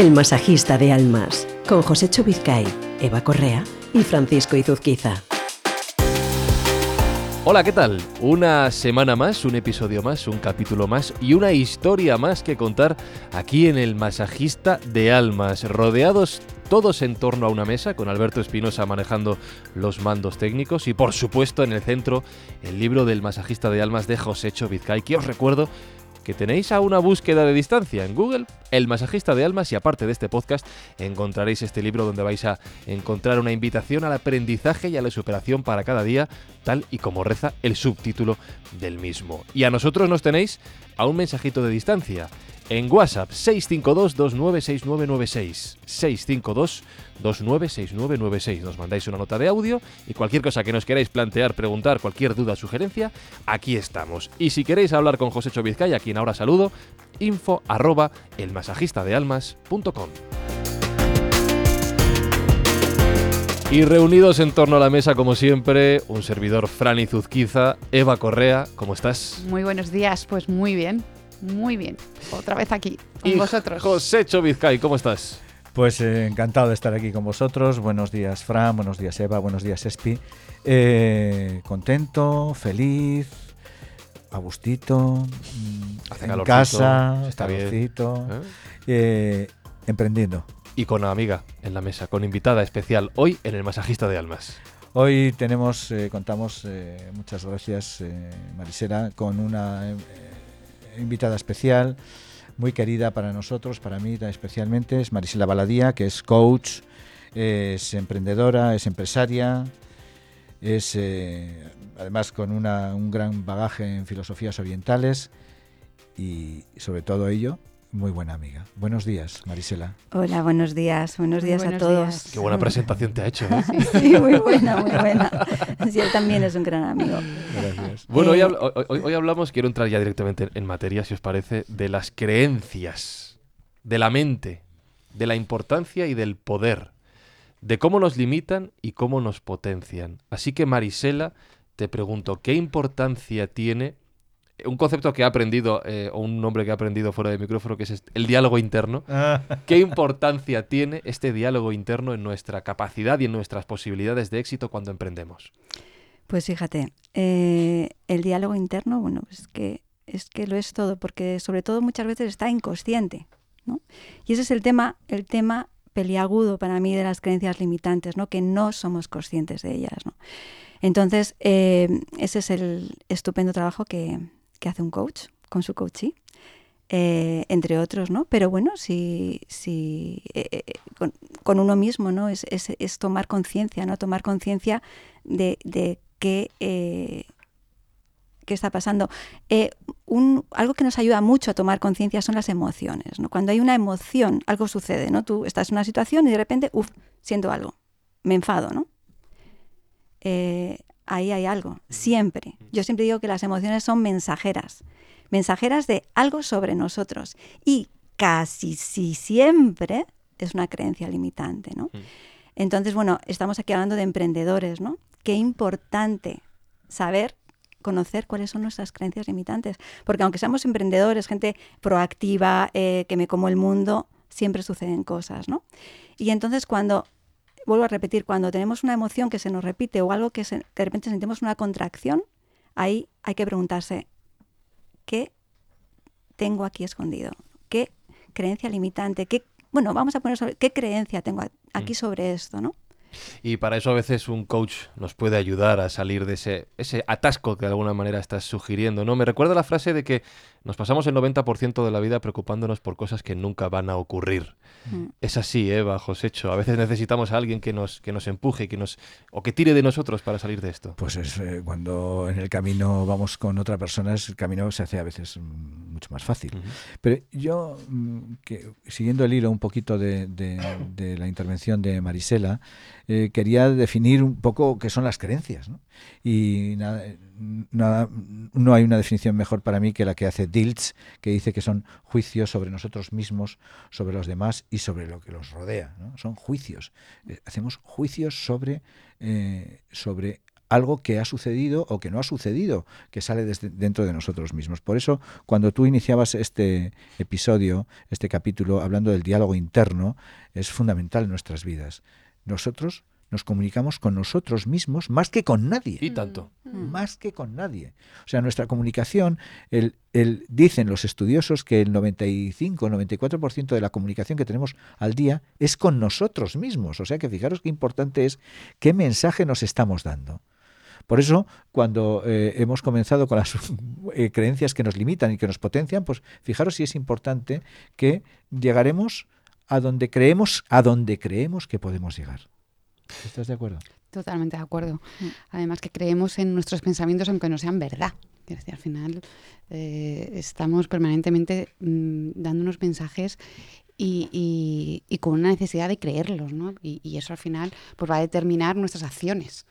El masajista de almas, con José Chubizcay, Eva Correa y Francisco Izuzquiza. Hola, ¿qué tal? Una semana más, un episodio más, un capítulo más y una historia más que contar aquí en el Masajista de Almas, rodeados todos en torno a una mesa, con Alberto Espinosa manejando los mandos técnicos y por supuesto en el centro el libro del Masajista de Almas de José Vizcay, que os recuerdo que tenéis a una búsqueda de distancia en Google, El Masajista de Almas, y aparte de este podcast encontraréis este libro donde vais a encontrar una invitación al aprendizaje y a la superación para cada día, tal y como reza el subtítulo del mismo. Y a nosotros nos tenéis a un mensajito de distancia en WhatsApp 652-296996. 652-296996. Nos mandáis una nota de audio y cualquier cosa que nos queráis plantear, preguntar, cualquier duda, sugerencia, aquí estamos. Y si queréis hablar con José Chovizcaya, a quien ahora saludo, info arroba elmasajistadealmas.com. Y reunidos en torno a la mesa, como siempre, un servidor Franny Zuzquiza, Eva Correa, ¿cómo estás? Muy buenos días, pues muy bien. Muy bien, otra vez aquí con vosotros. José Chovizcay, ¿cómo estás? Pues eh, encantado de estar aquí con vosotros. Buenos días, Fran. Buenos días, Eva. Buenos días, Espi. Eh, contento, feliz, a gustito, Hace en casa, está calorcito, ¿Eh? emprendiendo. Y con una amiga en la mesa, con invitada especial hoy en el Masajista de Almas. Hoy tenemos, contamos, muchas gracias, Marisela, con una invitada especial, muy querida para nosotros, para mí especialmente, es Marisela Baladía, que es coach, es emprendedora, es empresaria, es eh, además con un gran bagaje en filosofías orientales y sobre todo ello muy buena amiga. Buenos días, Marisela. Hola, buenos días. Buenos días a todos. Qué buena presentación te ha hecho. ¿eh? Sí, muy buena, muy buena. Sí, él también es un gran amigo. Gracias. Bueno, hoy, hoy, hablamos, quiero entrar ya directamente en materia, si os parece, de las creencias, de la mente, de la importancia y del poder, de cómo nos limitan y cómo nos potencian. Así que, Marisela, te pregunto, ¿qué importancia tiene un concepto que ha aprendido, eh, o un nombre que ha aprendido fuera de micrófono, que es el diálogo interno. Ah. ¿Qué importancia tiene este diálogo interno en nuestra capacidad y en nuestras posibilidades de éxito cuando emprendemos? Pues fíjate, eh, el diálogo interno, bueno, es que, es que lo es todo, porque sobre todo muchas veces está inconsciente. ¿no? Y ese es el tema, el tema peliagudo para mí de las creencias limitantes, ¿no? que no somos conscientes de ellas. ¿no? Entonces, eh, ese es el estupendo trabajo que, que hace un coach con su coachee. Eh, entre otros, ¿no? Pero bueno, si, si eh, eh, con, uno mismo, ¿no? Es, es, tomar conciencia, ¿no? Tomar conciencia de, de qué, qué está pasando. Un, algo que nos ayuda mucho a tomar conciencia son las emociones, ¿no? Cuando hay una emoción, algo sucede, ¿no? Tú estás en una situación y de repente, uff, siento algo, me enfado, ¿no? Ahí hay algo, siempre. Yo siempre digo que las emociones son mensajeras, mensajeras de algo sobre nosotros y casi si siempre es una creencia limitante, ¿no? Entonces, bueno, estamos aquí hablando de emprendedores, ¿no? Qué importante saber conocer cuáles son nuestras creencias limitantes, porque aunque seamos emprendedores, gente proactiva, eh, que me como el mundo, siempre suceden cosas, ¿no? Y entonces cuando vuelvo a repetir, cuando tenemos una emoción que se nos repite o algo que, de repente sentimos una contracción, ahí hay que preguntarse, ¿qué tengo aquí escondido? ¿Qué creencia limitante? ¿Qué, bueno, vamos a poner sobre, ¿qué creencia tengo aquí mm. sobre esto, no? Y para eso a veces un coach nos puede ayudar a salir de ese, ese atasco que de alguna manera estás sugiriendo, ¿no? Me recuerda la frase de que nos pasamos el 90% de la vida preocupándonos por cosas que nunca van a ocurrir. Mm. Es así, ¿eh? Bajo hecho. A veces necesitamos a alguien que nos, que nos empuje que nos, o que tire de nosotros para salir de esto. Pues es eh, cuando en el camino vamos con otra persona, el camino se hace a veces mucho más fácil. Pero yo, mm, que, siguiendo el hilo un poquito de, de, la intervención de Marisela, eh, quería definir un poco qué son las creencias. ¿no? Y nada, nada, no hay una definición mejor para mí que la que hace Diltz, que dice que son juicios sobre nosotros mismos, sobre los demás y sobre lo que los rodea. Son juicios. Eh, hacemos juicios sobre, eh, sobre algo que ha sucedido o que no ha sucedido, que sale desde dentro de nosotros mismos. Por eso, cuando tú iniciabas este episodio, este capítulo, hablando del diálogo interno, es fundamental en nuestras vidas. Nosotros nos comunicamos con nosotros mismos más que con nadie. Y tanto. Más que con nadie. O sea, nuestra comunicación, el, el, dicen los estudiosos que el 95, 94% de la comunicación que tenemos al día es con nosotros mismos. O sea que fijaros qué importante es qué mensaje nos estamos dando. Por eso, cuando eh, hemos comenzado con las eh, creencias que nos limitan y que nos potencian, pues fijaros si es importante que llegaremos a donde creemos, a donde creemos que podemos llegar. ¿Estás de acuerdo? Totalmente de acuerdo. Además que creemos en nuestros pensamientos aunque no sean verdad. Es decir, al final eh, estamos permanentemente mmm, dando unos mensajes y, y, y, con una necesidad de creerlos, ¿no? Y, y, eso al final pues va a determinar nuestras acciones.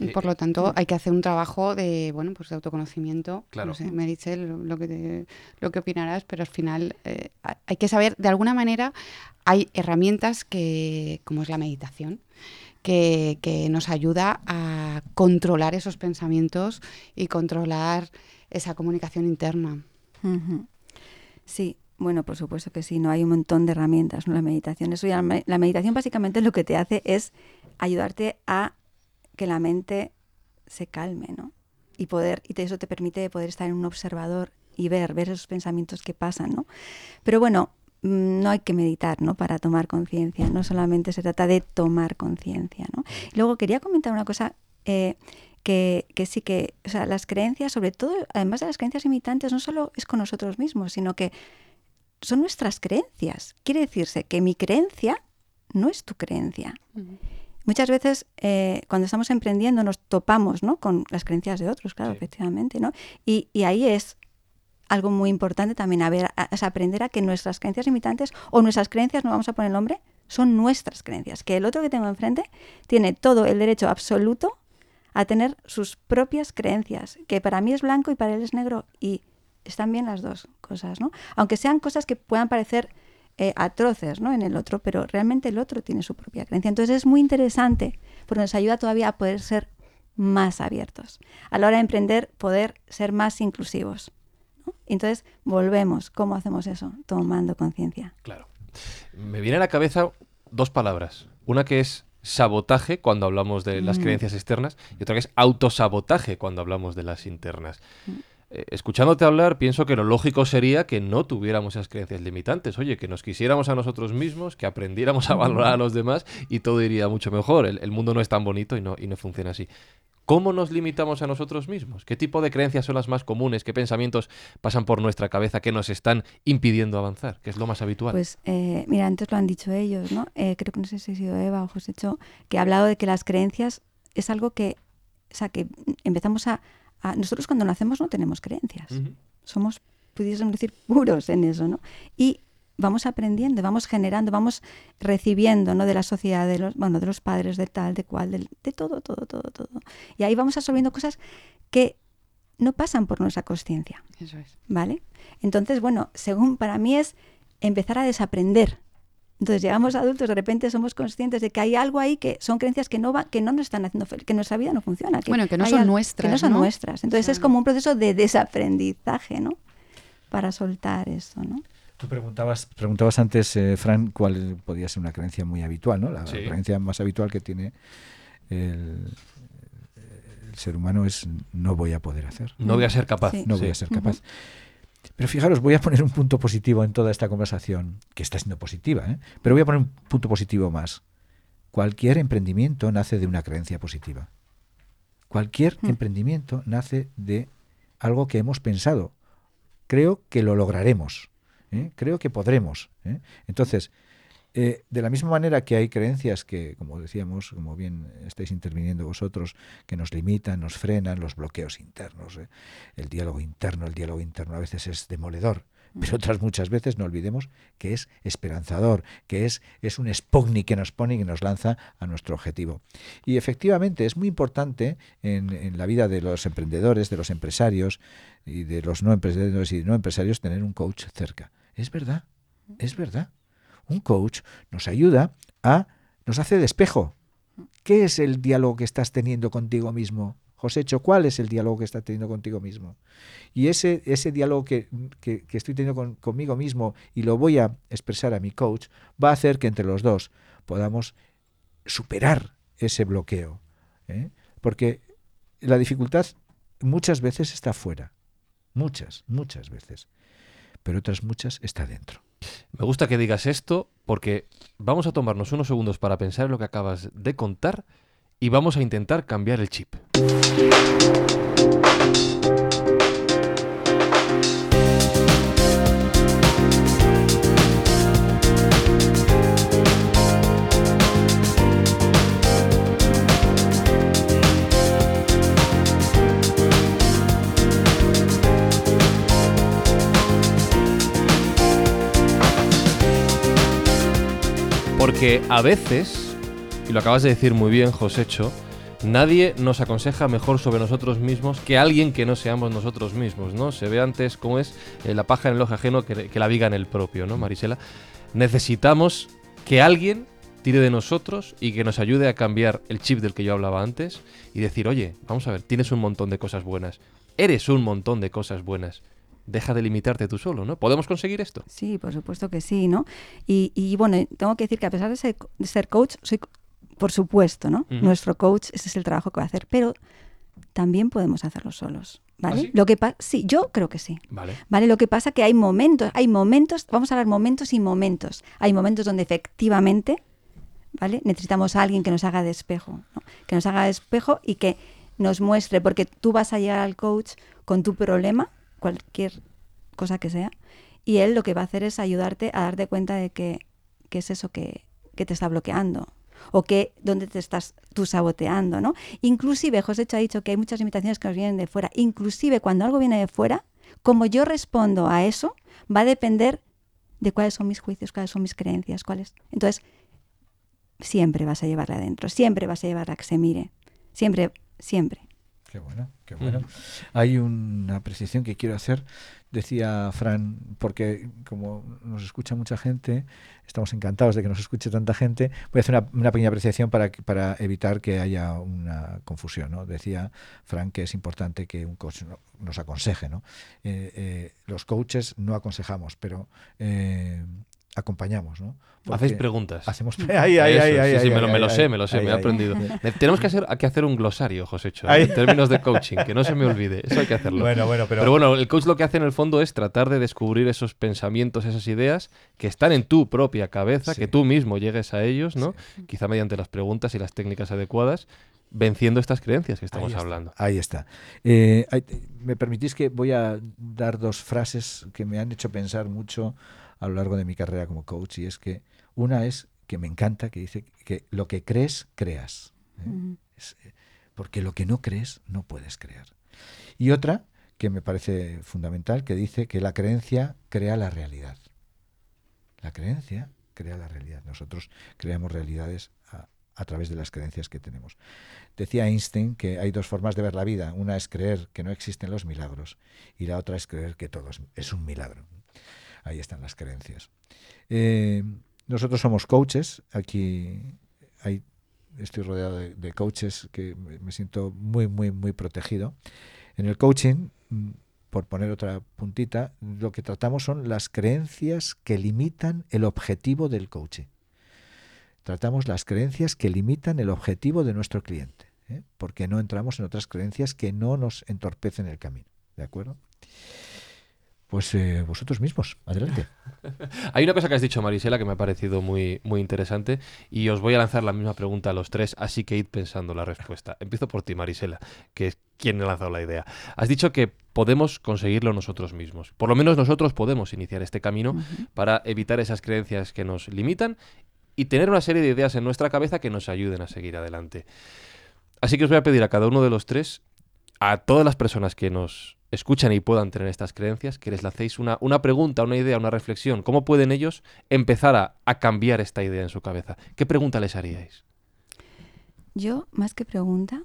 Y por lo tanto, hay que hacer un trabajo de, bueno, pues de autoconocimiento. Claro. No sé, Merichel, lo que, te, lo que opinarás, pero al final eh, hay que saber, de alguna manera, hay herramientas que, como es la meditación, que, que, nos ayuda a controlar esos pensamientos y controlar esa comunicación interna. Uh -huh. Sí, bueno, por supuesto que sí, no hay un montón de herramientas, ¿no? La meditación, eso ya, la meditación básicamente lo que te hace es ayudarte a que la mente se calme, ¿no? Y poder, y eso te permite poder estar en un observador y ver, ver esos pensamientos que pasan, ¿no? Pero bueno, no hay que meditar, ¿no? Para tomar conciencia, no solamente se trata de tomar conciencia, ¿no? Luego quería comentar una cosa eh, que, que, sí que, o sea, las creencias, sobre todo, además de las creencias imitantes, no solo es con nosotros mismos, sino que son nuestras creencias. Quiere decirse que mi creencia no es tu creencia. Uh -huh. Muchas veces eh, cuando estamos emprendiendo nos topamos ¿no? con las creencias de otros, claro, sí. efectivamente, ¿no? Y, y, ahí es algo muy importante también a ver, a, a aprender a que nuestras creencias limitantes o nuestras creencias, no vamos a poner el nombre, son nuestras creencias, que el otro que tengo enfrente tiene todo el derecho absoluto a tener sus propias creencias, que para mí es blanco y para él es negro y están bien las dos cosas, ¿no? Aunque sean cosas que puedan parecer eh, atroces ¿no? en el otro, pero realmente el otro tiene su propia creencia. Entonces es muy interesante porque nos ayuda todavía a poder ser más abiertos. A la hora de emprender, poder ser más inclusivos. ¿no? Entonces volvemos. ¿Cómo hacemos eso? Tomando conciencia. Claro. Me viene a la cabeza dos palabras. Una que es sabotaje cuando hablamos de las mm. creencias externas y otra que es autosabotaje cuando hablamos de las internas. Mm eh, escuchándote hablar, pienso que lo lógico sería que no tuviéramos esas creencias limitantes. Oye, que nos quisiéramos a nosotros mismos, que aprendiéramos a valorar a los demás y todo iría mucho mejor. El, mundo no es tan bonito y no, y no funciona así. ¿Cómo nos limitamos a nosotros mismos? ¿Qué tipo de creencias son las más comunes? ¿Qué pensamientos pasan por nuestra cabeza que nos están impidiendo avanzar? ¿Qué es lo más habitual? Pues eh, mira, antes lo han dicho ellos, ¿no? Eh, creo que no sé si ha sido Eva o José Cho, que ha hablado de que las creencias es algo que, o sea, que empezamos a, a nosotros cuando nacemos no tenemos creencias. Uh -huh. Somos, pudiésemos decir, puros en eso, ¿no? Y vamos aprendiendo, vamos generando, vamos recibiendo, ¿no? De la sociedad, de los, bueno, de los padres, de tal, de cual, de, de todo, todo, todo, todo. Y ahí vamos absorbiendo cosas que no pasan por nuestra conciencia. Eso es. ¿Vale? Entonces, bueno, según para mí es empezar a desaprender entonces llegamos adultos, de repente somos conscientes de que hay algo ahí que son creencias que no va, que no nos están haciendo feliz, que nuestra vida no funciona. Que bueno, que no son algo, nuestras. Que no son ¿no? nuestras. Entonces es como un proceso de desaprendizaje, ¿no? Para soltar eso, ¿no? Tú preguntabas, preguntabas antes, eh, Fran, cuál podía ser una creencia muy habitual, ¿no? La, sí. creencia más habitual que tiene el, el, ser humano es no voy a poder hacer. No voy a ser capaz. Sí. No voy a ser capaz. Uh -huh. Pero fijaros, voy a poner un punto positivo en toda esta conversación, que está siendo positiva, ¿eh? pero voy a poner un punto positivo más. Cualquier emprendimiento nace de una creencia positiva. Cualquier mm. emprendimiento nace de algo que hemos pensado. Creo que lo lograremos. ¿eh? Creo que podremos. ¿eh? Entonces, eh, de la misma manera que hay creencias que, como decíamos, como bien estáis interviniendo vosotros, que nos limitan, nos frenan, los bloqueos internos, ¿eh? el diálogo interno, el diálogo interno a veces es demoledor, pero otras muchas veces no olvidemos que es esperanzador, que es, es un Sputnik que nos pone y que nos lanza a nuestro objetivo. Y efectivamente es muy importante en, en la vida de los emprendedores, de los empresarios y de los no emprendedores y no empresarios tener un coach cerca. Es verdad, es verdad un coach nos ayuda a, nos hace de espejo, ¿Qué es el diálogo que estás teniendo contigo mismo? Josécho, ¿cuál es el diálogo que estás teniendo contigo mismo? Y ese, ese diálogo que, que, que estoy teniendo con, conmigo mismo y lo voy a expresar a mi coach, va a hacer que entre los dos podamos superar ese bloqueo. ¿eh? Porque la dificultad muchas veces está fuera. Muchas, muchas veces. Pero otras muchas está dentro. Me gusta que digas esto porque vamos a tomarnos unos segundos para pensar en lo que acabas de contar y vamos a intentar cambiar el chip. Porque a veces, y lo acabas de decir muy bien, Josécho, nadie nos aconseja mejor sobre nosotros mismos que alguien que no seamos nosotros mismos, ¿no? Se ve antes cómo es eh, la paja en el ojo ajeno que, que la viga en el propio, ¿no, Marisela? Necesitamos que alguien tire de nosotros y que nos ayude a cambiar el chip del que yo hablaba antes y decir, oye, vamos a ver, tienes un montón de cosas buenas, eres un montón de cosas buenas. Deja de limitarte tú solo, ¿no? ¿Podemos conseguir esto? Sí, por supuesto que sí, ¿no? Y, y bueno, tengo que decir que a pesar de ser, de ser coach, soy, por supuesto, ¿no? Nuestro coach, ese es el trabajo que va a hacer, pero también podemos hacerlo solos, ¿vale? ¿Ah, sí? Lo que sí, yo creo que sí. Vale. ¿Vale? Lo que pasa que hay momentos, hay momentos, vamos a hablar momentos y momentos. Hay momentos donde efectivamente, ¿vale? Necesitamos a alguien que nos haga de espejo, ¿no? Que nos haga de espejo y que nos muestre, porque tú vas a llegar al coach con tu problema, cualquier cosa que sea, y él lo que va a hacer es ayudarte a darte cuenta de que, que es eso que, que te está bloqueando o que dónde te estás tú saboteando, ¿no? Inclusive, José ha dicho que hay muchas limitaciones que nos vienen de fuera. Inclusive cuando algo viene de fuera, como yo respondo a eso, va a depender de cuáles son mis juicios, cuáles son mis creencias, cuáles. Entonces, siempre vas a llevarla adentro, siempre vas a llevarla a que se mire, siempre, siempre. Qué bueno, qué bueno. Hay una apreciación que quiero hacer. Decía Fran, porque como nos escucha mucha gente, estamos encantados de que nos escuche tanta gente. Voy a hacer una, una pequeña apreciación para, para evitar que haya una confusión. ¿no? Decía Fran que es importante que un coach no- nos aconseje. ¿no? Eh, eh, los coaches no aconsejamos, pero eh, acompañamos. ¿no? Hacéis preguntas. Hacemos. Ay, ay, Eso, ay, sí, sí, me lo, me sé, me lo sé, me he aprendido. Ne- Tenemos que hacer, hay que hacer un glosario, Josécho, en términos de coaching, que no se me olvide. Eso hay que hacerlo. Bueno, bueno, pero, Pero bueno, el coach lo que hace en el fondo es tratar de descubrir esos pensamientos, esas ideas que están en tu propia cabeza, Sí. que tú mismo llegues a ellos, ¿no? Quizá mediante las preguntas y las técnicas adecuadas, venciendo estas creencias que estamos Ahí hablando. Ahí está. Eh, me permitís que voy a dar dos frases que me han hecho pensar mucho a lo largo de mi carrera como coach y es que una es que me encanta que dice que lo que crees creas ¿eh? Es, eh, porque lo que no crees no puedes crear y otra que me parece fundamental que dice que la creencia crea la realidad la creencia crea la realidad nosotros creamos realidades a, a través de las creencias que tenemos Decía Einstein que hay dos formas de ver la vida. Una es creer que no existen los milagros y la otra es creer que todo es, es un milagro. Ahí están las creencias. Eh, nosotros somos coaches. Aquí hay, estoy rodeado de, coaches que me, me siento muy, muy, muy protegido. En el coaching, mm, por poner otra puntita, lo que tratamos son las creencias que limitan el objetivo del coaching tratamos las creencias que limitan el objetivo de nuestro cliente, ¿eh? porque no entramos en otras creencias que no nos entorpecen el camino. ¿De acuerdo? Pues eh, vosotros mismos, adelante. Hay una cosa que has dicho, Marisela, que me ha parecido muy, muy interesante y os voy a lanzar la misma pregunta a los tres, así que id pensando la respuesta. Empiezo por ti, Marisela, que es quien ha lanzado la idea. Has dicho que podemos conseguirlo nosotros mismos. Por lo menos nosotros podemos iniciar este camino para evitar esas creencias que nos limitan y tener una serie de ideas en nuestra cabeza que nos ayuden a seguir adelante. Así que os voy a pedir a cada uno de los tres, a todas las personas que nos escuchan y puedan tener estas creencias, que les hacéis una, una pregunta, una idea, una reflexión. ¿Cómo pueden ellos empezar a, a cambiar esta idea en su cabeza? ¿Qué pregunta les haríais? Yo, más que pregunta,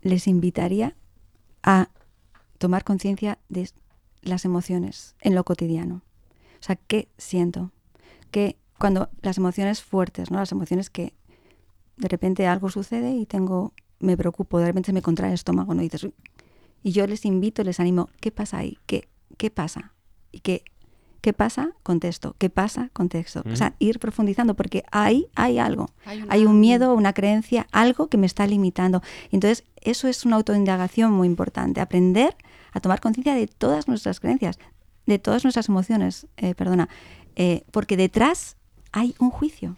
les invitaría a tomar conciencia de las emociones en lo cotidiano. O sea, ¿qué siento? Que cuando las emociones fuertes, ¿no? Las emociones que de repente algo sucede y tengo, me preocupo, de repente se me contrae el estómago, ¿no? Dices, y yo les invito, les animo, ¿qué pasa ahí? ¿Qué, qué pasa? Y que, ¿qué pasa? Contexto. ¿Qué pasa? Contexto. O sea, ir profundizando porque ahí hay algo. Hay, un miedo, una creencia, algo que me está limitando. Entonces, eso es una autoindagación muy importante. Aprender a tomar conciencia de todas nuestras creencias, de todas nuestras emociones, eh, perdona, eh, porque detrás hay un juicio.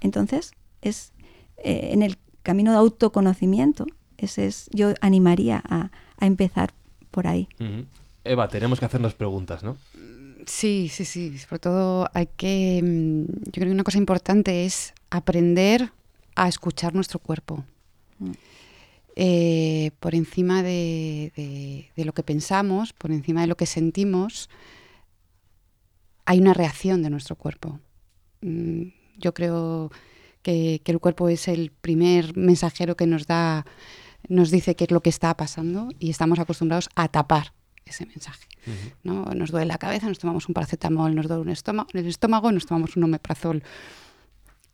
Entonces, es eh, en el camino de autoconocimiento, ese es, yo animaría a, empezar por ahí. Eva, tenemos que hacernos preguntas, ¿no? Sí, sí, sí. Sobre todo hay que, mm, yo creo que una cosa importante es aprender a escuchar nuestro cuerpo. Eh, por encima de, lo que pensamos, por encima de lo que sentimos, hay una reacción de nuestro cuerpo. Mm, yo creo que, el cuerpo es el primer mensajero que nos da, nos dice qué es lo que está pasando y estamos acostumbrados a tapar ese mensaje. ¿no? Nos duele la cabeza, nos tomamos un paracetamol, nos duele un estómago, el estómago, nos tomamos un omeprazol.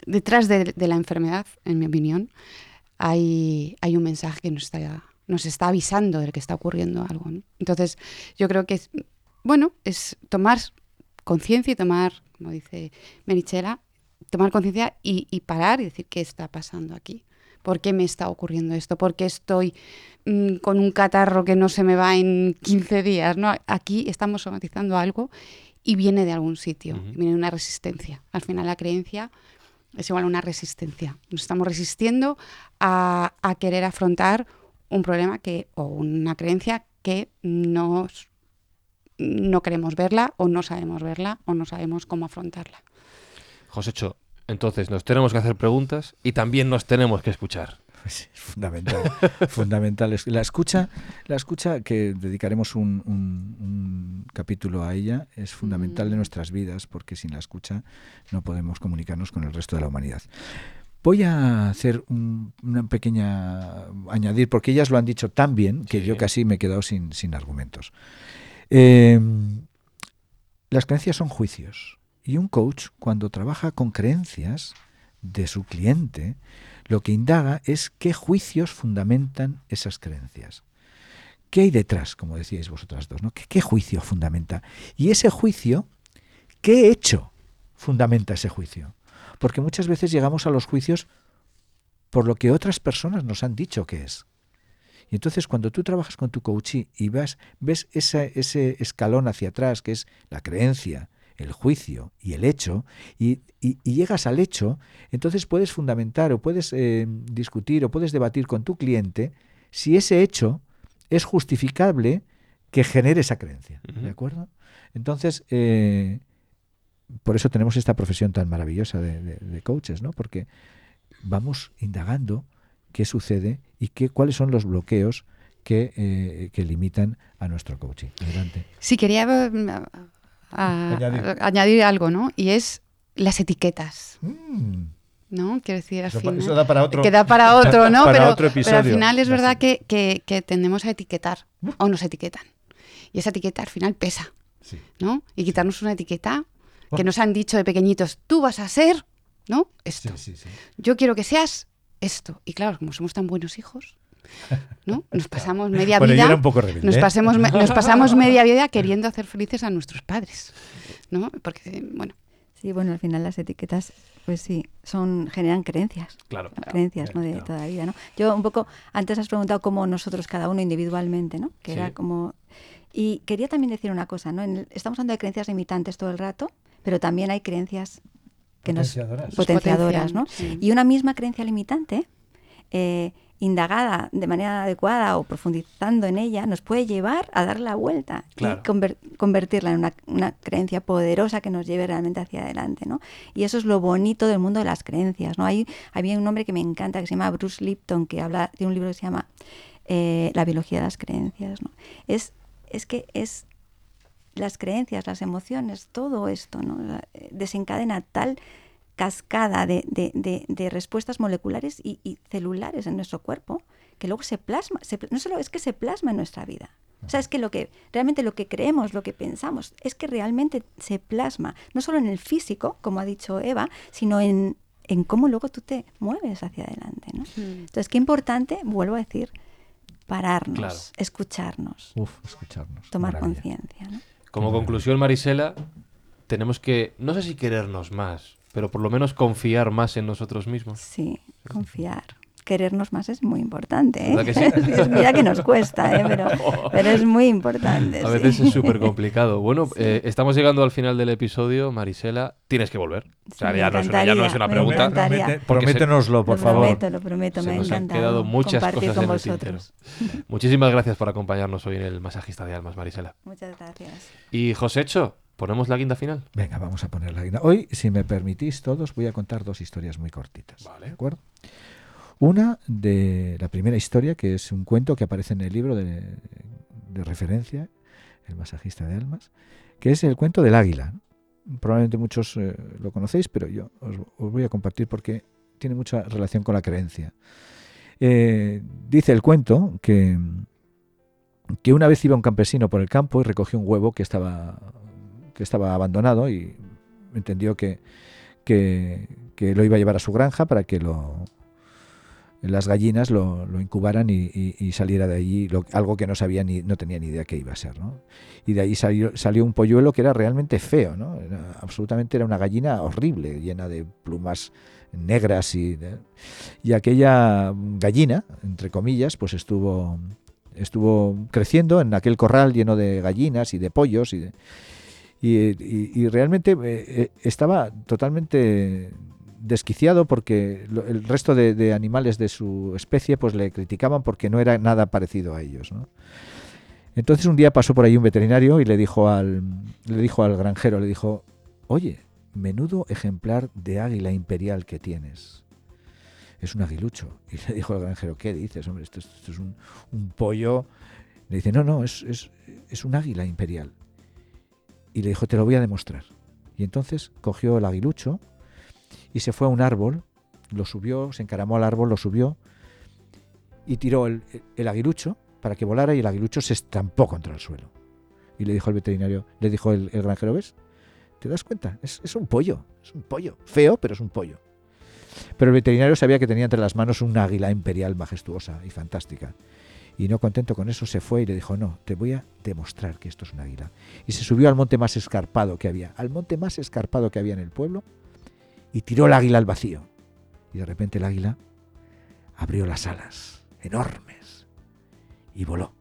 Detrás de, la enfermedad, en mi opinión, hay, hay un mensaje que nos está, nos está avisando de que está ocurriendo algo. Entonces, yo creo que es, bueno, es tomar conciencia y tomar, como dice Merichela, tomar conciencia y, parar y decir qué está pasando aquí. ¿Por qué me está ocurriendo esto? ¿Por qué estoy mm, con un catarro que no se me va en 15 días? ¿no? Aquí estamos somatizando algo y viene de algún sitio, viene de una resistencia. Al final la creencia es igual a una resistencia. Nos estamos resistiendo a, querer afrontar un problema que, o una creencia que no queremos verla o no sabemos verla o no sabemos cómo afrontarla. Josécho, entonces nos tenemos que hacer preguntas y también nos tenemos que escuchar. es fundamental, fundamental. La escucha, la escucha que dedicaremos un, capítulo a ella es fundamental de mm. nuestras vidas porque sin la escucha no podemos comunicarnos con el resto de la humanidad. Voy a hacer una pequeña añadir porque ellas lo han dicho tan bien que yo casi me he quedado sin, argumentos. Eh, las creencias son juicios. Y un coach, cuando trabaja con creencias de su cliente, lo que indaga es qué juicios fundamentan esas creencias. ¿Qué hay detrás, como decíais vosotras dos? ¿no? ¿Qué, juicio fundamenta? Y ese juicio, ¿qué hecho fundamenta ese juicio? Porque muchas veces llegamos a los juicios por lo que otras personas nos han dicho que es. Y entonces cuando tú trabajas con tu coachee y ves, ves ese escalón hacia atrás, que es la creencia, el juicio y el hecho, y, llegas al hecho, entonces puedes fundamentar o puedes eh, discutir o puedes debatir con tu cliente si ese hecho es justificable que genere esa creencia. ¿De acuerdo? Entonces, eh, por eso tenemos esta profesión tan maravillosa de, coaches, ¿no? Porque vamos indagando qué sucede y qué, cuáles son los bloqueos que, eh, que limitan a nuestro coaching. Adelante. Sí, quería añadir. algo, ¿no? Y es las etiquetas. Mm. ¿no? Quiero decir, al final, da para otro. Que da para otro, ¿no? pero, al final es verdad que, que, tendemos a etiquetar o nos etiquetan. Y esa etiqueta al final pesa, ¿no? Y quitarnos una etiqueta que nos han dicho de pequeñitos, tú vas a ser, ¿no? Esto. Yo quiero que seas esto. Y claro, como somos tan buenos hijos, ¿no? Nos pasamos media vida. nos, pasemos, nos pasamos media vida queriendo hacer felices a nuestros padres. ¿no? Porque, bueno. Sí, bueno, al final las etiquetas, pues sí, son, generan creencias. Claro. Creencias, ¿no? De toda la vida, ¿no? Yo un poco, antes has preguntado cómo nosotros cada uno individualmente, ¿no? Que era como... Y quería también decir una cosa, ¿no? estamos hablando de creencias limitantes todo el rato, pero también hay creencias que potenciadoras. nos potenciadoras, ¿no? Y una misma creencia limitante eh, indagada de manera adecuada o profundizando en ella, nos puede llevar a dar la vuelta y convertirla en una, creencia poderosa que nos lleve realmente hacia adelante. ¿no? Y eso es lo bonito del mundo de las creencias. ¿no? Hay, había un hombre que me encanta que se llama Bruce Lipton, que habla de un libro que se llama eh, La biología de las creencias. ¿no? Es, es que es las creencias, las emociones, todo esto ¿no? desencadena tal cascada de, respuestas moleculares y, celulares en nuestro cuerpo que luego se plasma, no solo es que se plasma en nuestra vida, o sea, es que lo que realmente lo que creemos, lo que pensamos, es que realmente se plasma, no solo en el físico, como ha dicho Eva, sino en, en cómo luego tú te mueves hacia adelante. ¿no? Mm. Entonces, qué importante, vuelvo a decir, pararnos, Claro. escucharnos, Uf, escucharnos. tomar conciencia. ¿no? Como conclusión, Marisela, tenemos que, no sé si querernos más, pero por lo menos confiar más en nosotros mismos. Sí, confiar. Querernos más es muy importante. ¿eh? ¿Verdad que sí? Mira que nos cuesta, ¿eh? pero, pero es muy importante. A sí. veces es súper complicado. Bueno, eh, estamos llegando al final del episodio. Marisela, tienes que volver. O sea, Sí, ya, no es una, ya no es una encantaría, me pregunta. prométenoslo, por lo favor. prometo, lo prometo, Se me ha nos han quedado muchas cosas con en el vosotros. tintero. Muchísimas gracias por acompañarnos hoy en el Masajista de Almas, Marisela. Muchas gracias. Y Josécho, ¿ponemos la guinda final? Venga, vamos a poner la guinda. Hoy, si me permitís todos, voy a contar dos historias muy cortitas. Vale. ¿De acuerdo? Una de la primera historia, que es un cuento que aparece en el libro de, de referencia, El masajista de almas, que es el cuento del águila. Probablemente muchos eh, lo conocéis, pero yo os, os voy a compartir porque tiene mucha relación con la creencia. Eh, dice el cuento que, que una vez iba un campesino por el campo y recogió un huevo que estaba, que estaba abandonado y entendió que, que, lo iba a llevar a su granja para que lo, las gallinas lo, lo incubaran y, y- saliera de allí algo que no sabía ni no tenía ni idea que iba a ser, ¿no? Y de ahí salió, salió un polluelo que era realmente feo, ¿no? Absolutamente era una gallina horrible, llena de plumas negras y, y aquella gallina, entre comillas, pues estuvo estuvo creciendo en aquel corral lleno de gallinas y de pollos y, realmente eh, eh, estaba totalmente desquiciado porque el resto de, de animales de su especie pues le criticaban porque no era nada parecido a ellos. ¿no? Entonces un día pasó por ahí un veterinario y le dijo al, le dijo al granjero, le dijo, oye, menudo ejemplar de águila imperial que tienes. Es un aguilucho. Y le dijo al granjero, ¿qué dices? Hombre, esto, esto es un, un pollo. Le dice, no, no, es, es, es un águila imperial. Y le dijo, te lo voy a demostrar. Y entonces cogió el aguilucho y se fue a un árbol, lo subió, se encaramó al árbol, lo subió y tiró el, el aguilucho para que volara y el aguilucho se estampó contra el suelo. Y le dijo al veterinario, le dijo el, el granjero, ¿ves? ¿Te das cuenta? Es, es un pollo, es un pollo. Feo, pero es un pollo. Pero el veterinario sabía que tenía entre las manos un águila imperial majestuosa y fantástica. Y no contento con eso se fue y le dijo, no, te voy a demostrar que esto es un águila. Y se subió al monte más escarpado que había, al monte más escarpado que había en el pueblo, y tiró el águila al vacío. Y de repente el águila abrió las alas, enormes, y voló.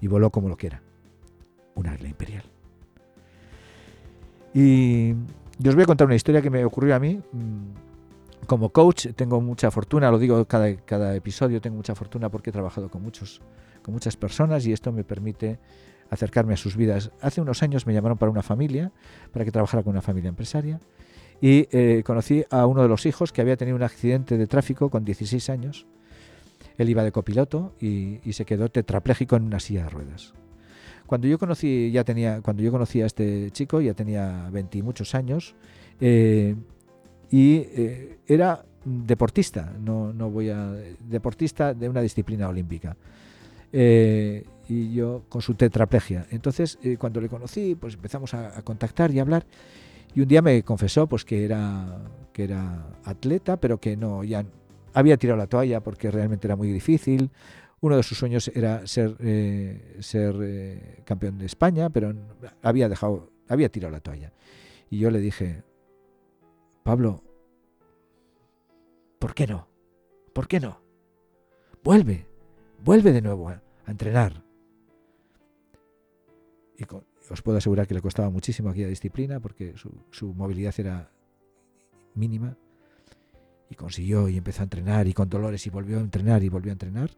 Y voló como lo que era, un águila imperial. Y yo os voy a contar una historia que me ocurrió a mí. Mm, Como coach tengo mucha fortuna, lo digo cada, episodio, tengo mucha fortuna porque he trabajado con, muchos, con muchas personas y esto me permite acercarme a sus vidas. Hace unos años me llamaron para una familia, para que trabajara con una familia empresaria y eh, conocí a uno de los hijos que había tenido un accidente de tráfico con 16 años. Él iba de copiloto y, y se quedó tetrapléjico en una silla de ruedas. Cuando yo conocí, ya tenía, cuando yo conocí a este chico, ya tenía 20 y muchos años, eh, y eh, era deportista, no, no voy a deportista de una disciplina olímpica. Eh, y yo con su tetraplegia. Entonces, eh, cuando le conocí, pues empezamos a, a contactar y a hablar. Y un día me confesó pues que era que era atleta, pero que no ya había tirado la toalla porque realmente era muy difícil. Uno de sus sueños era ser eh, ser eh, campeón de España, pero había dejado había tirado la toalla. Y yo le dije, Pablo, ¿por qué no? ¿Por qué no? Vuelve, vuelve de nuevo a, entrenar. Y os puedo asegurar que le costaba muchísimo aquella disciplina porque su movilidad era mínima. Y consiguió y empezó a entrenar y con dolores y volvió a entrenar y volvió a entrenar.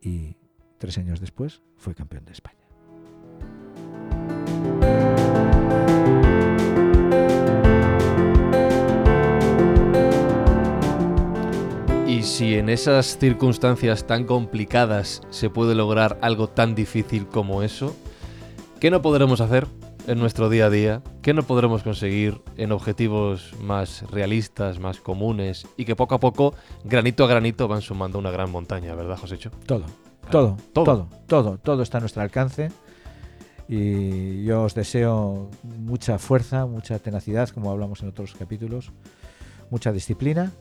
Y tres años después fue campeón de España. Y si en esas circunstancias tan complicadas se puede lograr algo tan difícil como eso, ¿qué no podremos hacer en nuestro día a día? ¿Qué no podremos conseguir en objetivos más realistas, más comunes y que poco a poco, granito a granito, van sumando una gran montaña, ¿verdad, Josécho? Todo, todo, todo. todo, todo, todo está a nuestro alcance. Y yo os deseo mucha fuerza, mucha tenacidad, como hablamos en otros capítulos, mucha disciplina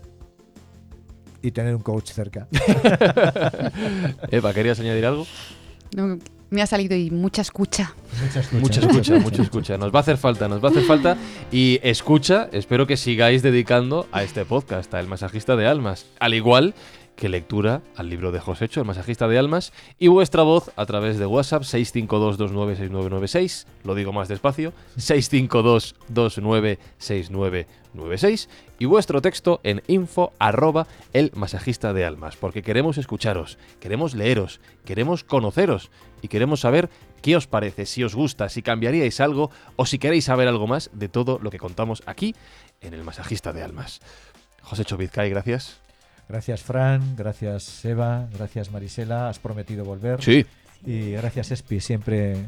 y tener un coach cerca. Eva, ¿querías añadir algo? No, me ha salido y mucha escucha. Mucha escucha. Mucha escucha, mucha escucha. Nos va a hacer falta, nos va a hacer falta. Y escucha, espero que sigáis dedicando a este podcast, a El Masajista de Almas. Al igual que lectura al libro de Josecho, El Masajista de Almas, y vuestra voz a través de WhatsApp 652296996. Lo digo más despacio, 652296996. Y vuestro texto en info arroba el masajista de almas, porque queremos escucharos, queremos leeros, queremos conoceros y queremos saber qué os parece, si os gusta, si cambiaríais algo o si queréis saber algo más de todo lo que contamos aquí en el masajista de almas. José Chovizcay, gracias. Gracias, Fran. Gracias, Eva. Gracias, Marisela. Has prometido volver. Sí, Y gracias, Espi, siempre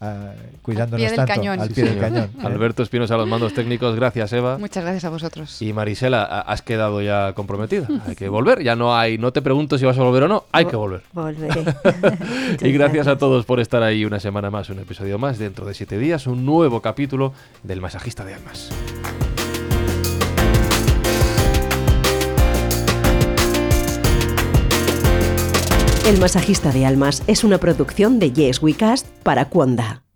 ah, cuidándonos del tanto. cañón. Al Sí, pie del señor. cañón. ¿eh? Alberto Espinosa a los mandos técnicos, gracias Eva. Muchas gracias a vosotros. Y Marisela, a- has quedado ya comprometida. Hay que volver. Ya no hay, no te pregunto si vas a volver o no. Hay que volver. Volveré. Y gracias a todos por estar ahí una semana más, un episodio más. Dentro de siete días, un nuevo capítulo del Masajista de Almas. El masajista de almas es una producción de Yes We Cast para Cuonda.